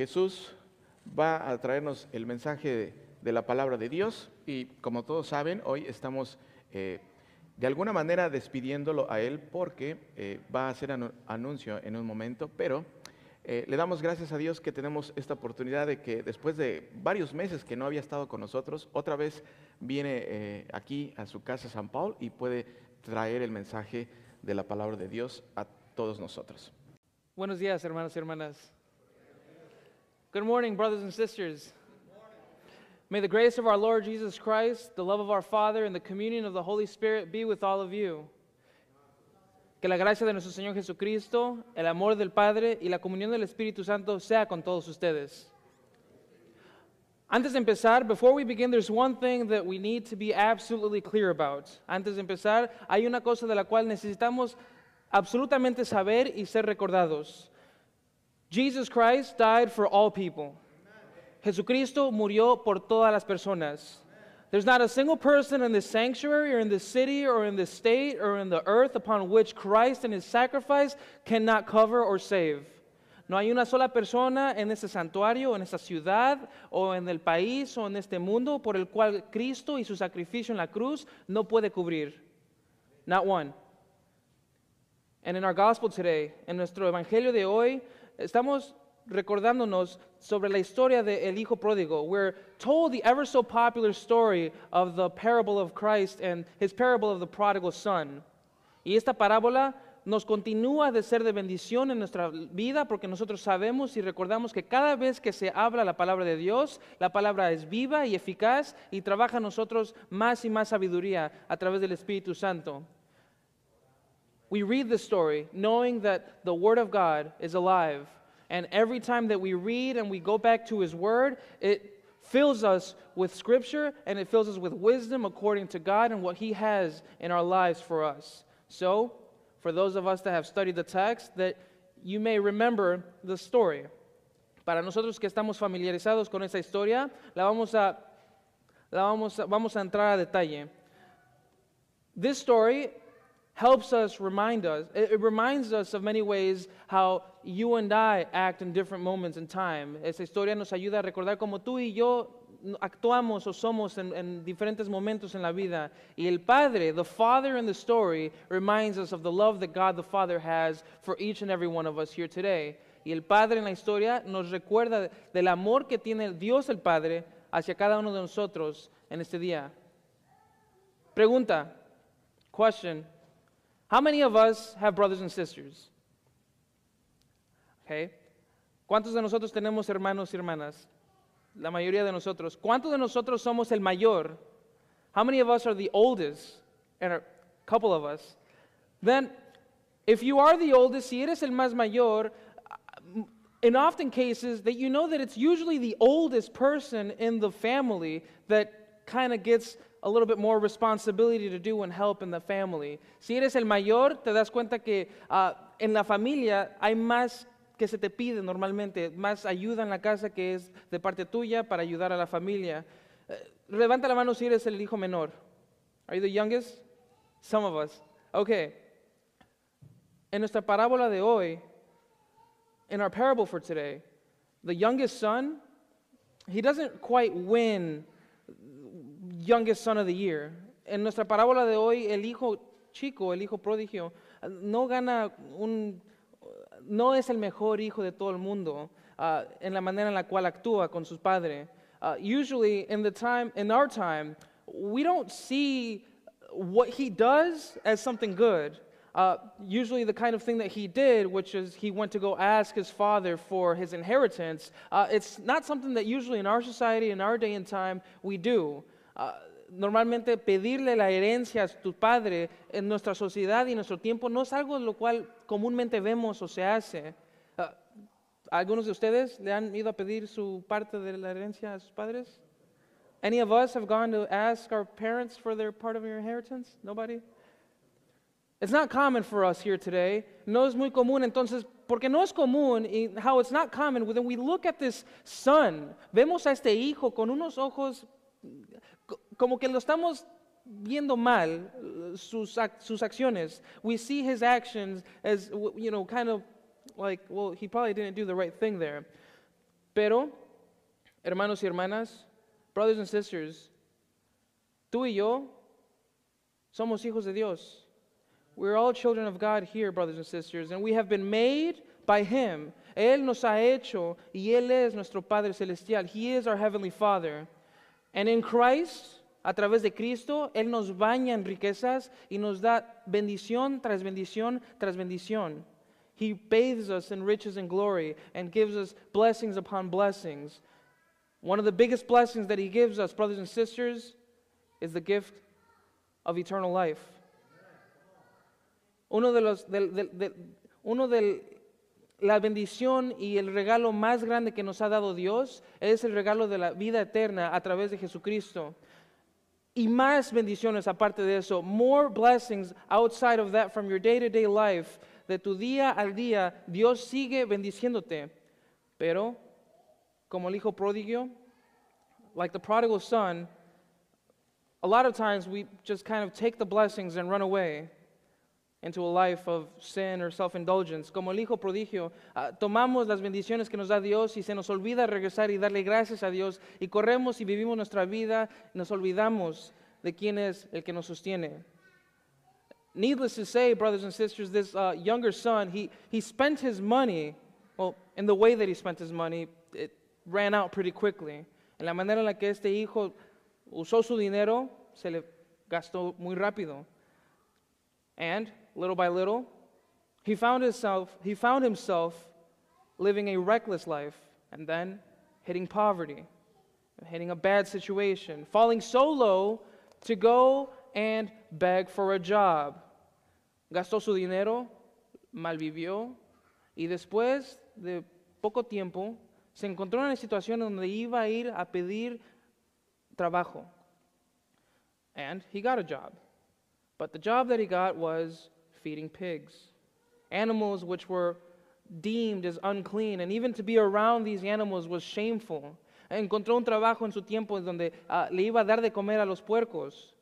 Jesús va a traernos el mensaje de, la palabra de Dios y como todos saben, hoy estamos eh, de alguna manera despidiéndolo a él porque eh, va a hacer anu- anuncio en un momento, pero eh, le damos gracias a Dios que tenemos esta oportunidad de que después de varios meses que no había estado con nosotros, otra vez viene aquí a su casa San Paul y puede traer el mensaje de la palabra de Dios a todos nosotros. Buenos días, hermanos y hermanas. Good morning, brothers and sisters. May the grace of our Lord Jesus Christ, the love of our Father, and the communion of the Holy Spirit be with all of you. Que la gracia de nuestro Señor Jesucristo, el amor del Padre y la comunión del Espíritu Santo sea con todos ustedes. Antes de empezar, before we begin, there's one thing that we need to be absolutely clear about. Antes de empezar, hay una cosa de la cual necesitamos absolutamente saber y ser recordados. Jesus Christ died for all people. Jesucristo murió por todas las personas. There's not a single person in this sanctuary or in this city or in this state or in the earth upon which Christ and his sacrifice cannot cover or save. No hay una sola persona en este santuario, en esta ciudad, o en el país, o en este mundo por el cual Cristo y su sacrificio en la cruz no puede cubrir. Not one. And in our gospel today, en nuestro evangelio de hoy, estamos recordándonos sobre la historia del el hijo pródigo. We're told the ever so popular story of the parable of Christ and his parable of the prodigal son. Y esta parábola nos continúa de ser de bendición en nuestra vida porque nosotros sabemos y recordamos que cada vez que se habla la palabra de Dios, la palabra es viva y eficaz y trabaja en nosotros más y más sabiduría a través del Espíritu Santo. We read the story knowing that the Word of God is alive. And every time that we read and we go back to His Word, it fills us with Scripture and it fills us with wisdom according to God and what He has in our lives for us. So, for those of us that have studied the text, that you may remember the story. Para nosotros que estamos familiarizados con esta historia, la vamos a, la vamos a, vamos a entrar a detalle. This story helps us remind us, it, reminds us of many ways how you and I act in different moments in time. Esta historia nos ayuda a recordar cómo tú y yo actuamos o somos en, en diferentes momentos en la vida. Y el Padre, the Father in the story, reminds us of the love that God the Father has for each and every one of us here today. Y el Padre en la historia nos recuerda del amor que tiene Dios el Padre hacia cada uno de nosotros en este día. Pregunta, question, how many of us have brothers and sisters? Okay. ¿Cuántos de nosotros tenemos hermanos y hermanas? La mayoría de nosotros. ¿Cuántos de nosotros somos el mayor? How many of us are the oldest? And a couple of us. Then, if you are the oldest, si eres el más mayor, uh, in often cases that you know that it's usually the oldest person in the family that kind of gets a little bit more responsibility to do and help in the family. Si eres el mayor, te das cuenta que ah, en la familia hay más que se te pide normalmente, más ayuda en la casa que es de parte tuya para ayudar a la familia. Eh, levanta la mano si eres el hijo menor. Are you the youngest? Some of us. Okay. En nuestra parábola de hoy, in our parable for today, the youngest son, he doesn't quite win youngest son of the year. En nuestra parábola de hoy, el hijo chico, el hijo prodigio, no gana un, no es el mejor hijo de todo el mundo uh, en la manera en la cual actúa con sus padres. Uh, usually, in the time, in our time, we don't see what he does as something good. Uh, usually, the kind of thing that he did, which is he went to go ask his father for his inheritance, uh, it's not something that usually in our society, in our day and time, we do. Normalmente pedirle la herencia a tu padre en nuestra sociedad y nuestro tiempo no es algo lo cual comúnmente vemos o se hace. Uh, ¿Algunos de ustedes le han ido a pedir su parte de la herencia a sus padres? Any of us have gone to ask our parents for their part of your inheritance? Nobody? It's not common for us here today. No es muy común, entonces, porque no es común, y how it's not common, then we look at this son, vemos a este hijo con unos ojos como que lo estamos viendo mal, sus, sus acciones. We see his actions as, you know, kind of like, well, he probably didn't do the right thing there. Pero, hermanos y hermanas, brothers and sisters, tú y yo somos hijos de Dios. We're all children of God here, brothers and sisters, and we have been made by Him. Él nos ha hecho y Él es nuestro Padre Celestial. He is our Heavenly Father. And in Christ, a través de Cristo, Él nos baña en riquezas y nos da bendición tras bendición tras bendición. He bathes us in riches and glory and gives us blessings upon blessings. One of the biggest blessings that He gives us, brothers and sisters, is the gift of eternal life. Uno de los, del, del, del, uno del, la bendición y el regalo más grande que nos ha dado Dios es el regalo de la vida eterna a través de Jesucristo. Y más bendiciones aparte de eso, more blessings outside of that from your day-to-day life, de tu día al día, Dios sigue bendiciéndote. Pero, como el hijo pródigo, like the prodigal son, a lot of times we just kind of take the blessings and run away into a life of sin or self-indulgence. Como el hijo prodigio, uh, tomamos las bendiciones que nos da Dios y se nos olvida regresar y darle gracias a Dios y corremos y vivimos nuestra vida, nos olvidamos de quién es el que nos sostiene. Needless to say, brothers and sisters, this uh, younger son, he, he spent his money, well, in the way that he spent his money, it ran out pretty quickly. En la manera en la que este hijo usó su dinero, se le gastó muy rápido. And little by little, he found himself, he found himself living a reckless life and then hitting poverty, hitting a bad situation, falling so low to go and beg for a job. Gastó su dinero, malvivió y después de poco tiempo se encontró en una situación donde iba a ir a pedir trabajo. And he got a job. But the job that he got was feeding pigs, animals which were deemed as unclean, and even to be around these animals was shameful. Encontró un trabajo en su tiempo donde uh, le iba a dar de comer a los puercos.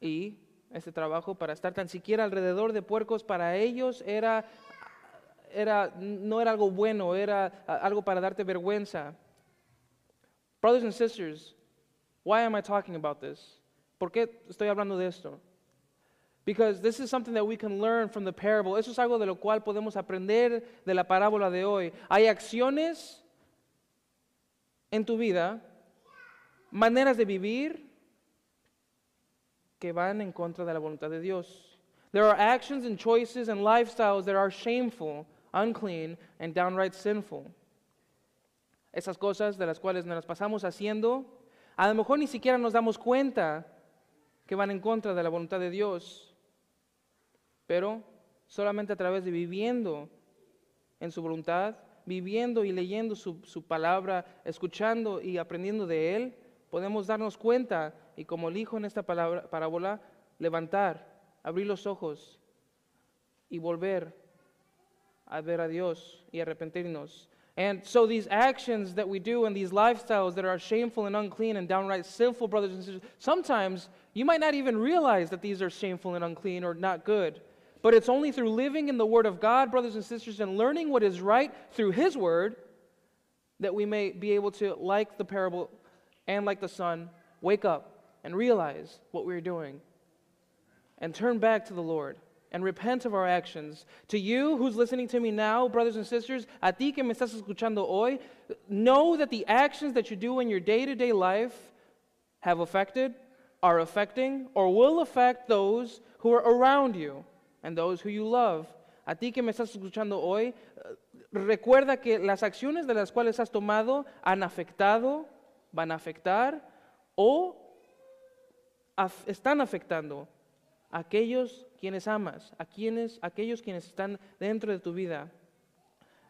Y ese trabajo, para estar tan siquiera alrededor de puercos, para ellos era, era, no era algo bueno, era uh, algo para darte vergüenza. Brothers and sisters, why am I talking about this? ¿Por qué estoy hablando de esto? Because this is something that we can learn from the parable. Eso es algo de lo cual podemos aprender de la parábola de hoy. Hay acciones en tu vida, maneras de vivir que van en contra de la voluntad de Dios. There are actions and choices and lifestyles that are shameful, unclean, and downright sinful. Esas cosas de las cuales nos las pasamos haciendo, a lo mejor ni siquiera nos damos cuenta que van en contra de la voluntad de Dios, pero solamente a través de viviendo en su voluntad, viviendo y leyendo su, su palabra, escuchando y aprendiendo de Él, podemos darnos cuenta y como el hijo en esta palabra, parábola, levantar, abrir los ojos y volver a ver a Dios y arrepentirnos. And so these actions that we do and these lifestyles that are shameful and unclean and downright sinful, brothers and sisters, sometimes you might not even realize that these are shameful and unclean or not good. But it's only through living in the Word of God, brothers and sisters, and learning what is right through His Word that we may be able to, like the parable and like the son, wake up and realize what we're doing and turn back to the Lord and repent of our actions. To you who's listening to me now, brothers and sisters, a ti que me estás escuchando hoy, know that the actions that you do in your day to day life have affected, are affecting, or will affect those who are around you and those who you love. A ti que me estás escuchando hoy, recuerda que las acciones de las cuales has tomado han afectado, van a afectar o están afectando a aquellos quienes amas, a quienes, aquellos quienes están dentro de tu vida.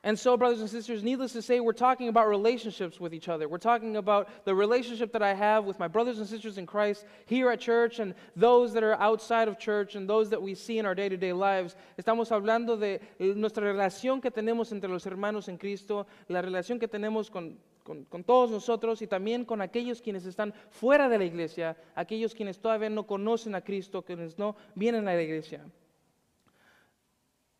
And so, brothers and sisters, needless to say, we're talking about relationships with each other. We're talking about the relationship that I have with my brothers and sisters in Christ here at church and those that are outside of church and those that we see in our day to day lives. Estamos hablando de eh, nuestra relación que tenemos entre los hermanos en Cristo, la relación que tenemos con, con, con todos nosotros y también con aquellos quienes están fuera de la iglesia, aquellos quienes todavía no conocen a Cristo, quienes no vienen a la iglesia.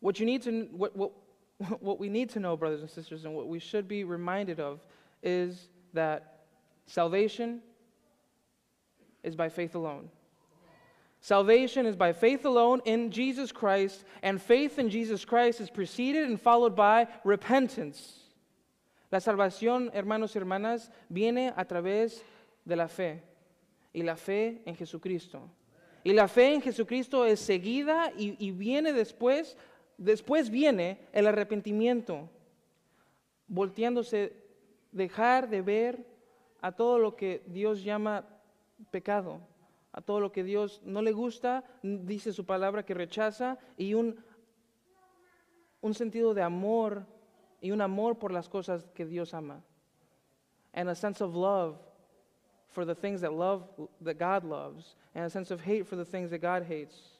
What you need to, what, what, what we need to know, brothers and sisters, and what we should be reminded of is that salvation is by faith alone. Salvation is by faith alone in Jesus Christ, and faith in Jesus Christ is preceded and followed by repentance. La salvación, hermanos y hermanas, viene a través de la fe y la fe en Jesucristo. Y la fe en Jesucristo es seguida y, y viene después, después viene el arrepentimiento, volteándose, dejar de ver a todo lo que Dios llama pecado, a todo lo que Dios no le gusta, dice su palabra que rechaza, y un, un sentido de amor y un amor por las cosas que Dios ama. And a sense of love for the things that love that God loves, and a sense of hate for the things that God hates.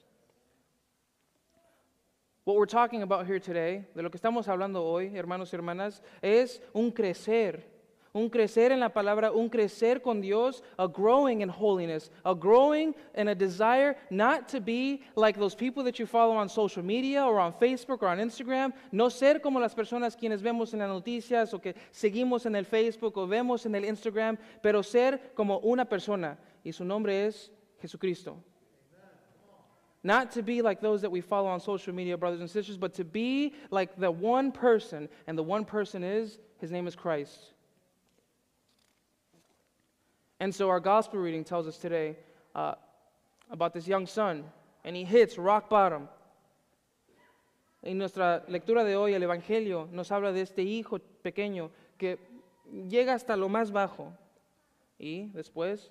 What we're talking about here today, de lo que estamos hablando hoy, hermanos y hermanas, es un crecer un crecer en la palabra, un crecer con Dios, a growing in holiness, a growing in a desire not to be like those people that you follow on social media or on Facebook or on Instagram, no ser como las personas quienes vemos en las noticias o que seguimos en el Facebook o vemos en el Instagram, pero ser como una persona y su nombre es Jesucristo. Not to be like those that we follow on social media, brothers and sisters, but to be like the one person, and the one person is, his name is Christ. And so our gospel reading tells us today uh, about this young son, and he hits rock bottom. En nuestra lectura de hoy, el Evangelio nos habla de este hijo pequeño que llega hasta lo más bajo y después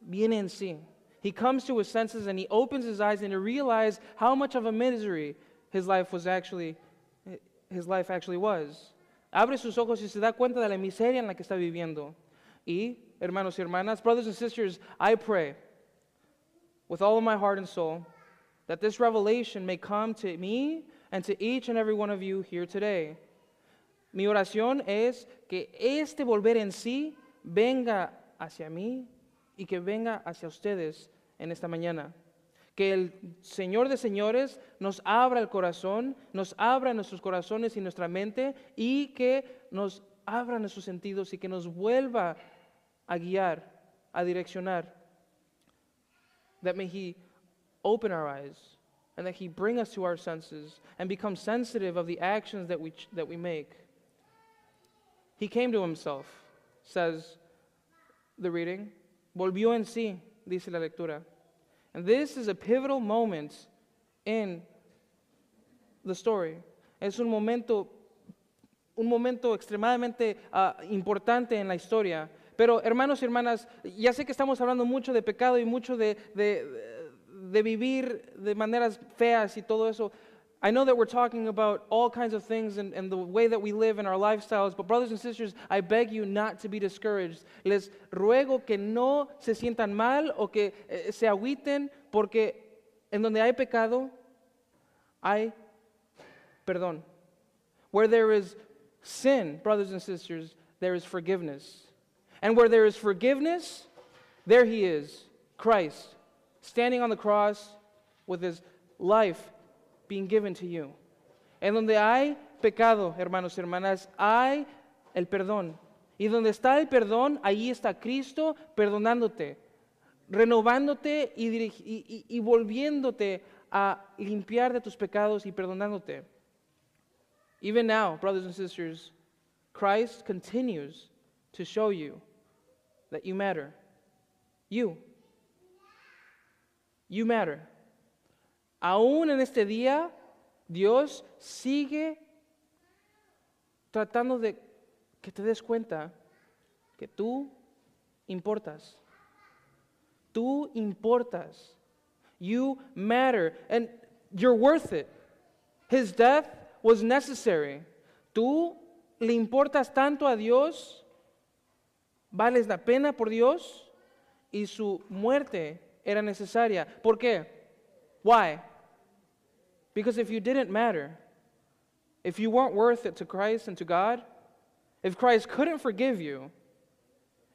viene en sí. He comes to his senses and he opens his eyes and he realizes how much of a misery his life was actually his life actually was. Abre sus ojos y se da cuenta de la miseria en la que está viviendo. Y hermanos y hermanas, brothers and sisters, I pray with all of my heart and soul that this revelation may come to me and to each and every one of you here today. Mi oración es que este volver en sí venga hacia mí y que venga hacia ustedes en esta mañana. Que el Señor de señores nos abra el corazón, nos abra nuestros corazones y nuestra mente y que nos abra nuestros sentidos y que nos vuelva a guiar, a direccionar. That may He open our eyes and that He bring us to our senses and become sensitive of the actions that we, that we make. He came to Himself, says the reading. Volvió en sí, dice la lectura. And this is a pivotal moment in the story. Es un momento, un momento extremadamente uh, importante en la historia Pero hermanos y hermanas, ya sé que estamos hablando mucho de pecado y mucho de, de, de vivir de maneras feas y todo eso. I know that we're talking about all kinds of things and, and, the way that we live and our lifestyles, but brothers and sisters, I beg you not to be discouraged. Les ruego que no se sientan mal o que eh, se agüiten, porque en donde hay pecado, hay perdón. Where there is sin, brothers and sisters, there is forgiveness. And where there is forgiveness, there he is, Christ, standing on the cross with his life being given to you. En donde hay pecado, hermanos y hermanas, hay el perdón. Y donde está el perdón, ahí está Cristo perdonándote, renovándote y, y, y, volviéndote a limpiar de tus pecados y perdonándote. Even now, brothers and sisters, Christ continues to show you that you matter. You. You matter. Aún en este día, Dios sigue tratando de que te des cuenta que tú importas. Tú importas. You matter. And you're worth it. His death was necessary. Tú le importas tanto a Dios vales la pena por Dios y su muerte era necesaria. ¿Por qué? Why? Because if you didn't matter, if you weren't worth it to Christ and to God, if Christ couldn't forgive you,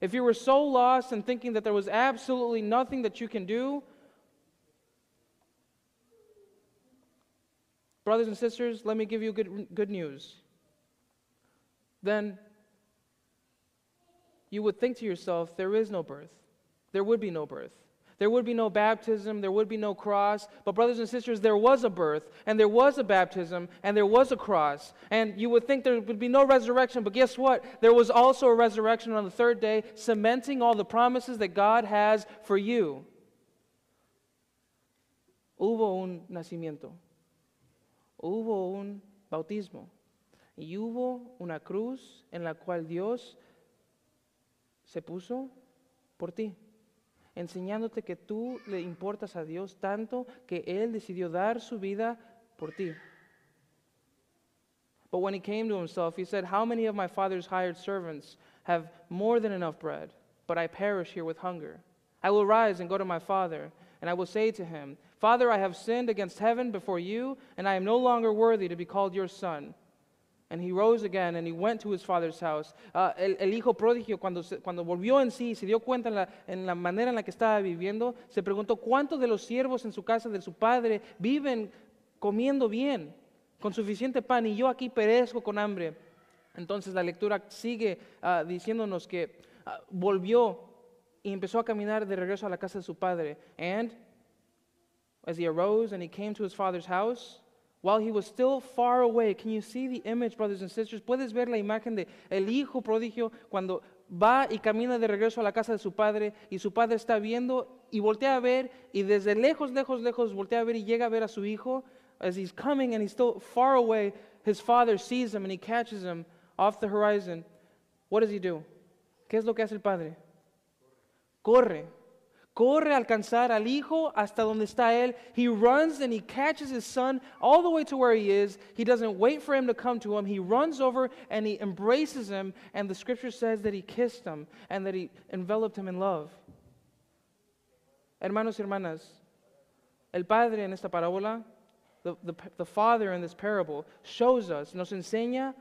if you were so lost and thinking that there was absolutely nothing that you can do, brothers and sisters, let me give you good, good news. Then you would think to yourself, there is no birth. There would be no birth. There would be no baptism, there would be no cross. But, brothers and sisters, there was a birth, and there was a baptism, and there was a cross. And you would think there would be no resurrection, but guess what? There was also a resurrection on the third day, cementing all the promises that God has for you. Hubo un nacimiento, hubo un bautismo, y hubo una cruz en la cual Dios se puso por ti enseñándote que tú le importas a Dios tanto que Él decidió dar su vida por ti. But when he came to himself, he said, How many of my father's hired servants have more than enough bread, but I perish here with hunger? I will rise and go to my father, and I will say to him, Father, I have sinned against heaven before you, and I am no longer worthy to be called your son. And he rose again and he went to his father's house. Uh, el, el, hijo prodigio, cuando, cuando volvió en sí, se dio cuenta en la, manera en la que estaba viviendo, se preguntó cuántos de los siervos en su casa de su padre viven comiendo bien, con suficiente pan, y yo aquí perezco con hambre. Entonces la lectura sigue uh, diciéndonos que uh, volvió y empezó a caminar de regreso a la casa de su padre. And as he arose and he came to his father's house, while he was still far away, can you see the image, brothers and sisters? ¿Puedes ver la imagen de el hijo prodigio cuando va y camina de regreso a la casa de su padre y su padre está viendo y voltea a ver y desde lejos, lejos, lejos voltea a ver y llega a ver a su hijo as he's coming and he's still far away, his father sees him and he catches him off the horizon. What does he do? ¿Qué es lo que hace el padre? Corre corre a alcanzar al hijo hasta donde está él. He runs and he catches his son all the way to where he is. He doesn't wait for him to come to him. He runs over and he embraces him. And the scripture says that he kissed him and that he enveloped him in love. Hermanos y hermanas, el padre en esta parábola, the, the, the father in this parable, shows us, nos enseña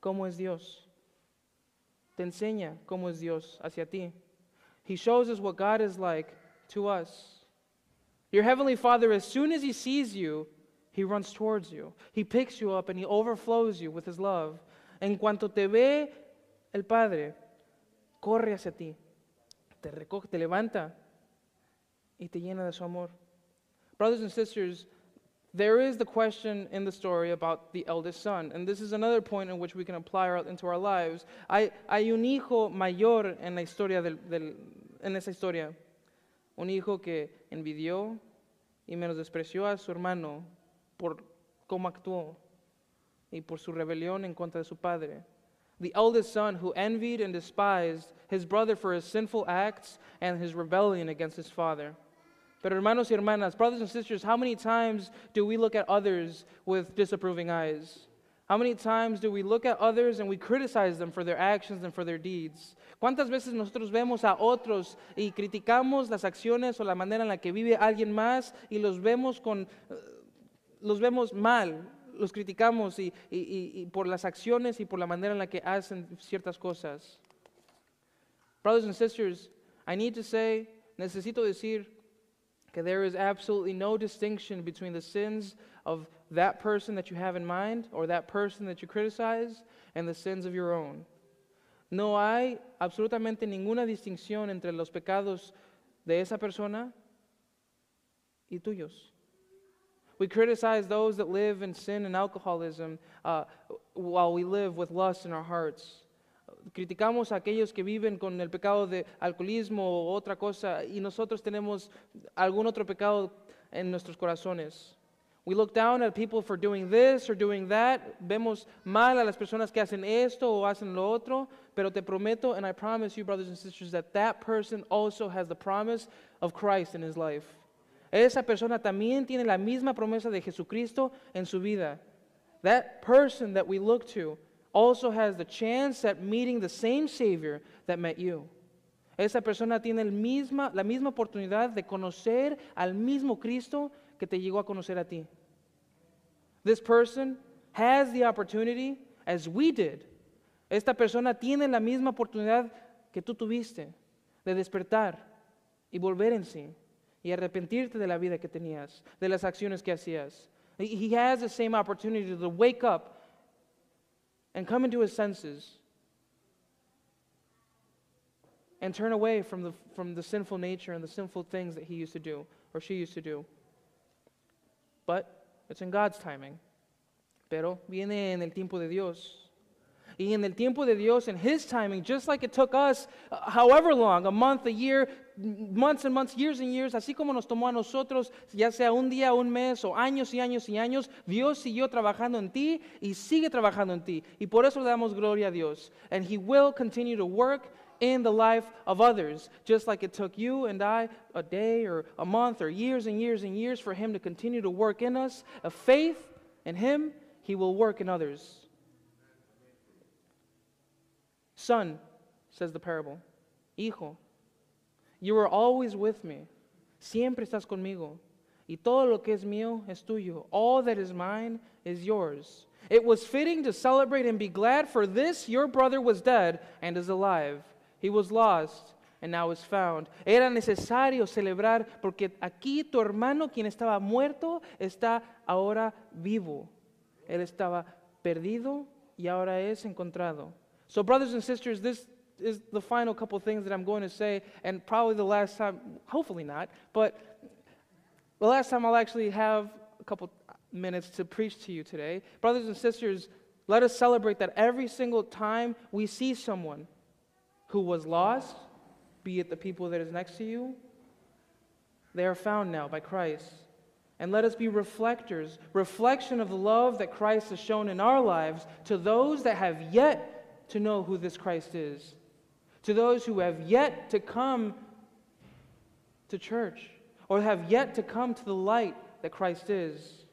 cómo es Dios. Te enseña cómo es Dios hacia ti. He shows us what God is like to us. Your Heavenly Father, as soon as He sees you, He runs towards you. He picks you up and He overflows you with His love. En cuanto te ve el Padre, corre hacia ti, te recoge, te levanta y te llena de su amor. Brothers and sisters, there is the question in the story about the eldest son, and this is another point in which we can apply our, into our lives. Hay, hay un hijo mayor en la historia del, del, en esa historia, un hijo que envidió y menospreció a su hermano por cómo actuó y por su rebelión en contra de su padre. The eldest son who envied and despised his brother for his sinful acts and his rebellion against his father. Pero hermanos y hermanas, brothers and sisters, how many times do we look at others with disapproving eyes? How many times do we look at others and we criticize them for their actions and for their deeds? ¿Cuántas veces nosotros vemos a otros y criticamos las acciones o la manera en la que vive alguien más y los vemos con eh, los vemos mal, los criticamos y, y, y por las acciones y por la manera en la que hacen ciertas cosas? Brothers and sisters, I need to say, necesito decir Okay, there is absolutely no distinction between the sins of that person that you have in mind or that person that you criticize and the sins of your own. No hay absolutamente ninguna distinción entre los pecados de esa persona y tuyos. We criticize those that live in sin and alcoholism uh, while we live with lust in our hearts. criticamos a aquellos que viven con el pecado de alcoholismo o otra cosa y nosotros tenemos algún otro pecado en nuestros corazones. We look down at people for doing this or doing that. Vemos mal a las personas que hacen esto o hacen lo otro, pero te prometo and I promise you brothers and sisters that that person also has the promise of Christ in his life. Esa persona también tiene la misma promesa de Jesucristo en su vida. That person that we look to also has the chance at meeting the same Savior that met you. Esa persona tiene el misma, la misma oportunidad de conocer al mismo Cristo que te llegó a conocer a ti. This person has the opportunity, as we did. Esta persona tiene la misma oportunidad que tú tuviste de despertar y volver en sí y arrepentirte de la vida que tenías, de las acciones que hacías. He has the same opportunity to wake up and come into his senses and turn away from the, from the sinful nature and the sinful things that he used to do or she used to do. But it's in God's timing. Pero viene en el tiempo de Dios. Y en el tiempo de Dios, in His timing, just like it took us uh, however long, a month, a year, months and months, years and years, así como nos tomó a nosotros, ya sea un día, un mes o años y años y años, Dios siguió trabajando en ti y sigue trabajando en ti. Y por eso le damos gloria a Dios. And He will continue to work in the life of others, just like it took you and I a day or a month or years and years and years for Him to continue to work in us. A faith in Him, He will work in others. Son, says the parable, hijo, you are always with me. Siempre estás conmigo. Y todo lo que es mío es tuyo. All that is mine is yours. It was fitting to celebrate and be glad, for this your brother was dead and is alive. He was lost and now is found. Era necesario celebrar porque aquí tu hermano, quien estaba muerto, está ahora vivo. Él estaba perdido y ahora es encontrado. So, brothers and sisters, this is the final couple things that I'm going to say, and probably the last time, hopefully not, but the last time I'll actually have a couple minutes to preach to you today. Brothers and sisters, let us celebrate that every single time we see someone who was lost, be it the people that is next to you, they are found now by Christ. And let us be reflectors, reflection of the love that Christ has shown in our lives to those that have yet to know who this Christ is, to those who have yet to come to church or have yet to come to the light that Christ is.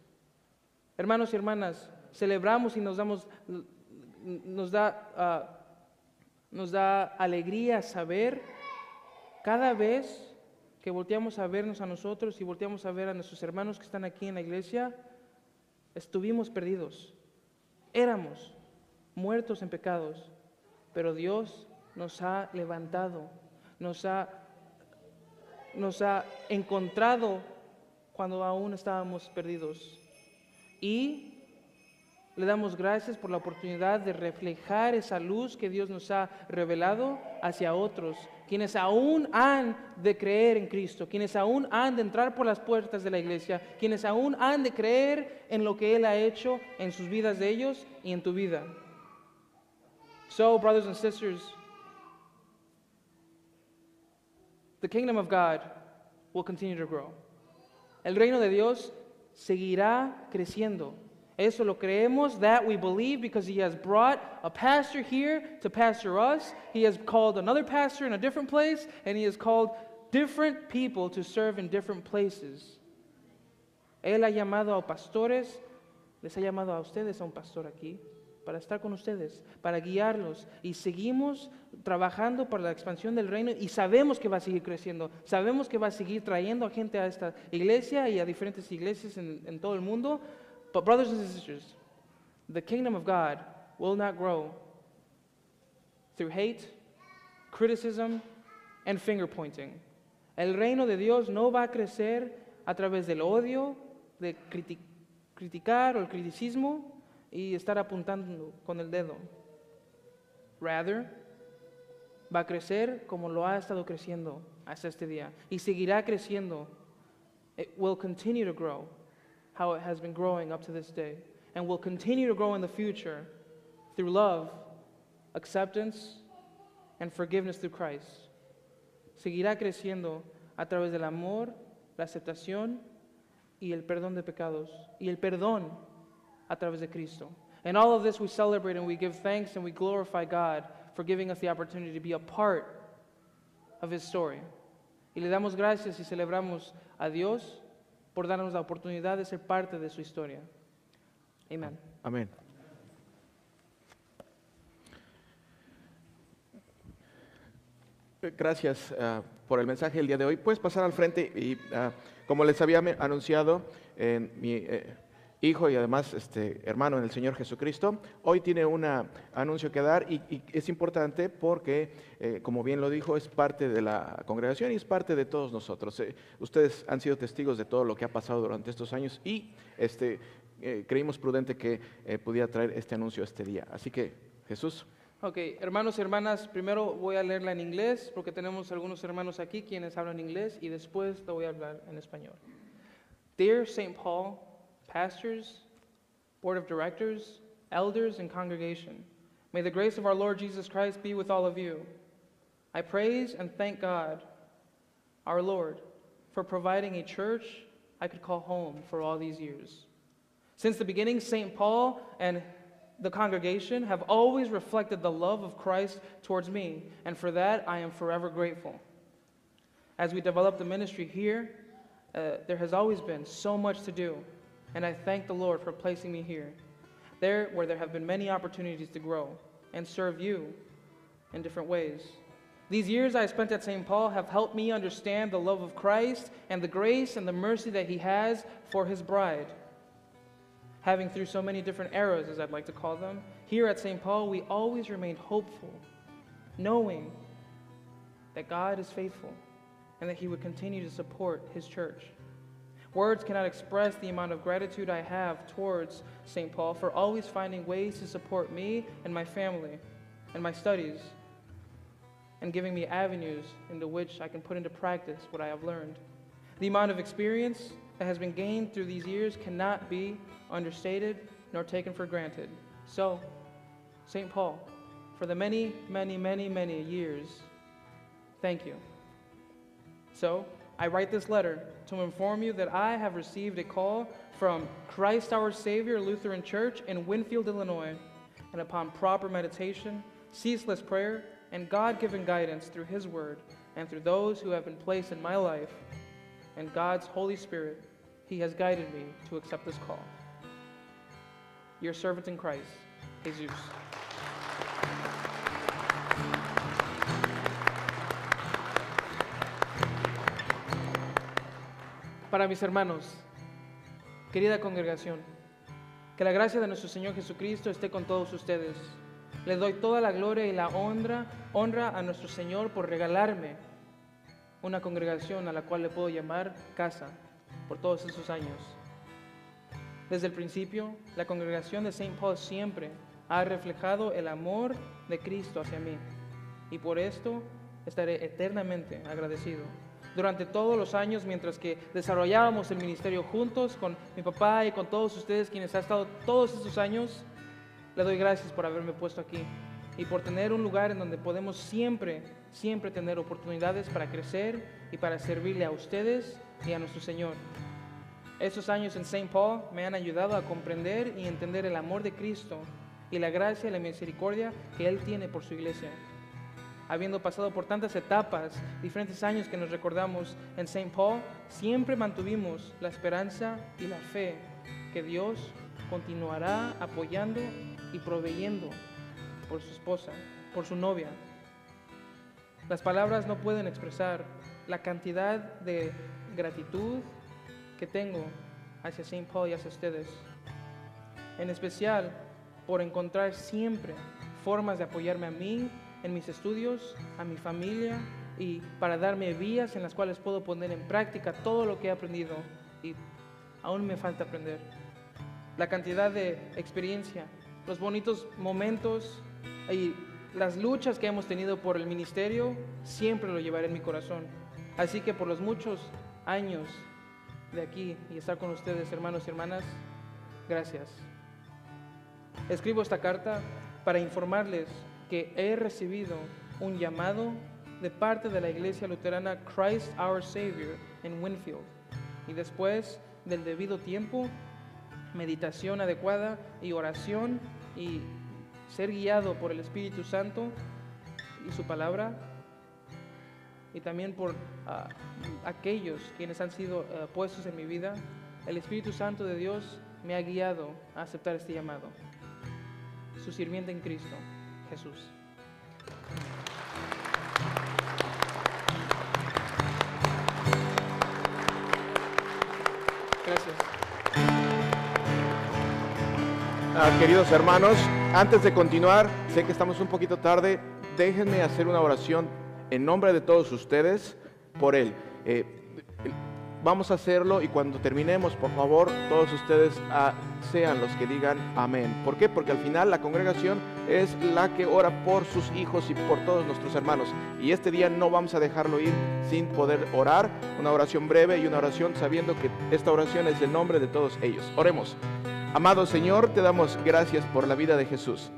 Hermanos y hermanas, celebramos y nos damos nos da ah, nos da alegría saber cada vez que volteamos a vernos a nosotros y volteamos a ver a nuestros hermanos que están aquí en la iglesia, estuvimos perdidos. Éramos muertos en pecados, pero Dios nos ha levantado, nos ha, nos ha encontrado cuando aún estábamos perdidos. Y le damos gracias por la oportunidad de reflejar esa luz que Dios nos ha revelado hacia otros, quienes aún han de creer en Cristo, quienes aún han de entrar por las puertas de la iglesia, quienes aún han de creer en lo que Él ha hecho en sus vidas de ellos y en tu vida. So, brothers and sisters, the kingdom of God will continue to grow. El reino de Dios seguirá creciendo. Eso lo creemos, that we believe because he has brought a pastor here to pastor us. He has called another pastor in a different place, and he has called different people to serve in different places. Él ha llamado a pastores, les ha llamado a ustedes a un pastor aquí, para estar con ustedes, para guiarlos. Y seguimos trabajando por la expansión del reino y sabemos que va a seguir creciendo. Sabemos que va a seguir trayendo a gente a esta iglesia y a diferentes iglesias en todo el mundo. But, brothers and sisters, the kingdom of God will not grow through hate, criticism, and finger pointing. El reino de Dios no va a crecer a través del odio, de criti- criticar o el criticismo y estar apuntando con el dedo. Rather, va a crecer como lo ha estado creciendo hasta este día y seguirá creciendo. It will continue to grow how it has been growing up to this day and will continue to grow in the future through love, acceptance, and forgiveness through Christ. Seguirá creciendo a través del amor, la aceptación y el perdón de pecados y el perdón a través de Cristo. And all of this we celebrate and we give thanks and we glorify God for giving us the opportunity to be a part of His story. Y le damos gracias y celebramos a Dios por darnos la oportunidad de ser parte de su historia. Amén. Eh, Gracias ah, por el mensaje del día de hoy. Puedes pasar al frente y ah, como les había anunciado, eh, mi eh, hijo y además este, hermano en el Señor Jesucristo, hoy tiene un anuncio que dar y, es importante porque, eh, como bien lo dijo, es parte de la congregación y es parte de todos nosotros. Eh, ustedes han sido testigos de todo lo que ha pasado durante estos años y este, eh, creímos prudente que pudiera traer este anuncio este día. Así que, Jesús. Ok, hermanos y hermanas, primero voy a leerla en inglés porque tenemos algunos hermanos aquí quienes hablan inglés y después la voy a hablar en español. Dear St. Paul, pastors, board of directors, elders, and congregation, may the grace of our Lord Jesus Christ be with all of you. I praise and thank God, our Lord, for providing a church I could call home for all these years. Since the beginning, St. Paul and the congregation have always reflected the love of Christ towards me, and for that I am forever grateful. As we develop the ministry here, uh, there has always been so much to do, and I thank the Lord for placing me here, there where there have been many opportunities to grow and serve you in different ways. These years I spent at St. Paul have helped me understand the love of Christ and the grace and the mercy that He has for His bride having through so many different eras, as I'd like to call them, here at St. Paul, we always remain hopeful, knowing that God is faithful and that He would continue to support His church. Words cannot express the amount of gratitude I have towards St. Paul for always finding ways to support me and my family and my studies and giving me avenues into which I can put into practice what I have learned. The amount of experience that has been gained through these years cannot be understated nor taken for granted. So, St. Paul, for the many, many, many, many years, thank you. So, I write this letter to inform you that I have received a call from Christ our Savior Lutheran Church in Winfield, Illinois, and upon proper meditation, ceaseless prayer, and God given guidance through His Word and through those who have been placed in my life, and God's Holy Spirit, He has guided me to accept this call. Your servant in Christ, Jesus. Para mis hermanos, querida congregación, que la gracia de nuestro Señor Jesucristo esté con todos ustedes. Le doy toda la gloria y la honra, honra a nuestro Señor por regalarme una congregación a la cual le puedo llamar casa por todos esos años. Desde el principio, la congregación de St. Paul siempre ha reflejado el amor de Cristo hacia mí y por esto estaré eternamente agradecido. Durante todos los años, mientras que desarrollábamos el ministerio juntos con mi papá y con todos ustedes quienes han estado todos estos años, le doy gracias por haberme puesto aquí y por tener un lugar en donde podemos siempre, siempre tener oportunidades para crecer y para servirle a ustedes y a nuestro Señor. Estos años en St. Paul me han ayudado a comprender y entender el amor de Cristo y la gracia y la misericordia que Él tiene por su iglesia. Habiendo pasado por tantas etapas, diferentes años que nos recordamos en St. Paul, siempre mantuvimos la esperanza y la fe que Dios continuará apoyando y proveyendo por su esposa, por su novia. Las palabras no pueden expresar la cantidad de gratitud que tengo hacia St. Paul y hacia ustedes. En especial por encontrar siempre formas de apoyarme a mí en mis estudios, a mi familia y para darme vías en las cuales puedo poner en práctica todo lo que he aprendido y aún me falta aprender. La cantidad de experiencia, los bonitos momentos y las luchas que hemos tenido por el ministerio, siempre lo llevaré en mi corazón. Así que por los muchos años de aquí y estar con ustedes, hermanos y hermanas, gracias. Escribo esta carta para informarles que he recibido un llamado de parte de la iglesia luterana Christ Our Savior en Winfield. Y después del debido tiempo, meditación adecuada y oración y ser guiado por el Espíritu Santo y su palabra, y también por ah, aquellos quienes han sido ah, puestos en mi vida, el Espíritu Santo de Dios me ha guiado a aceptar este llamado. Su sirviente en Cristo, Jesús. Gracias. Ah, queridos hermanos, antes de continuar, sé que estamos un poquito tarde, déjenme hacer una oración en nombre de todos ustedes por él. Eh, vamos a hacerlo y cuando terminemos, por favor, todos ustedes ah, sean los que digan amén. ¿Por qué? Porque al final la congregación es la que ora por sus hijos y por todos nuestros hermanos. Y este día no vamos a dejarlo ir sin poder orar, una oración breve y una oración sabiendo que esta oración es el nombre de todos ellos. Oremos. Amado Señor, te damos gracias por la vida de Jesús.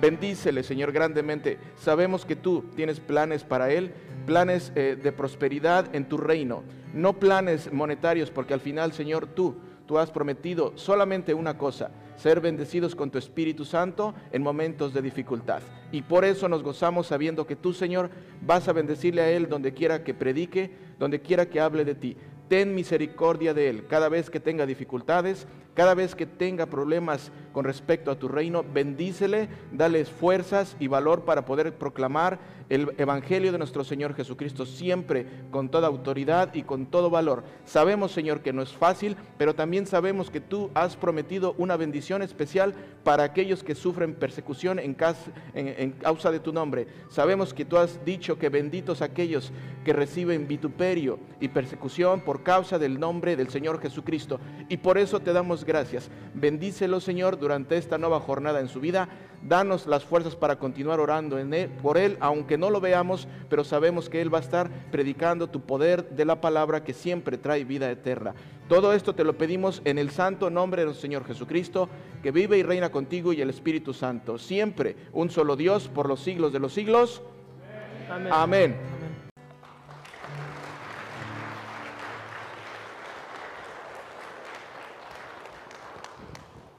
Bendícele, Señor, grandemente. Sabemos que tú tienes planes para Él, planes eh, de prosperidad en tu reino, no planes monetarios, porque al final, Señor, tú, tú has prometido solamente una cosa, ser bendecidos con tu Espíritu Santo en momentos de dificultad. Y por eso nos gozamos sabiendo que tú, Señor, vas a bendecirle a Él donde quiera que predique, donde quiera que hable de ti. Ten misericordia de Él cada vez que tenga dificultades, cada vez que tenga problemas con respecto a tu reino, bendícele, dale fuerzas y valor para poder proclamar el Evangelio de nuestro Señor Jesucristo siempre con toda autoridad y con todo valor. Sabemos, Señor, que no es fácil, pero también sabemos que tú has prometido una bendición especial para aquellos que sufren persecución en, causa de tu nombre. Sabemos que tú has dicho que benditos aquellos que reciben vituperio y persecución por causa del nombre del Señor Jesucristo. Y por eso te damos gracias. Bendícelo, Señor, durante esta nueva jornada en su vida. Danos las fuerzas para continuar orando en él, por Él, aunque no lo veamos, pero sabemos que Él va a estar predicando tu poder de la palabra que siempre trae vida eterna. Todo esto te lo pedimos en el santo nombre del Señor Jesucristo, que vive y reina contigo y el Espíritu Santo. Siempre un solo Dios por los siglos de los siglos. Amén. Amén.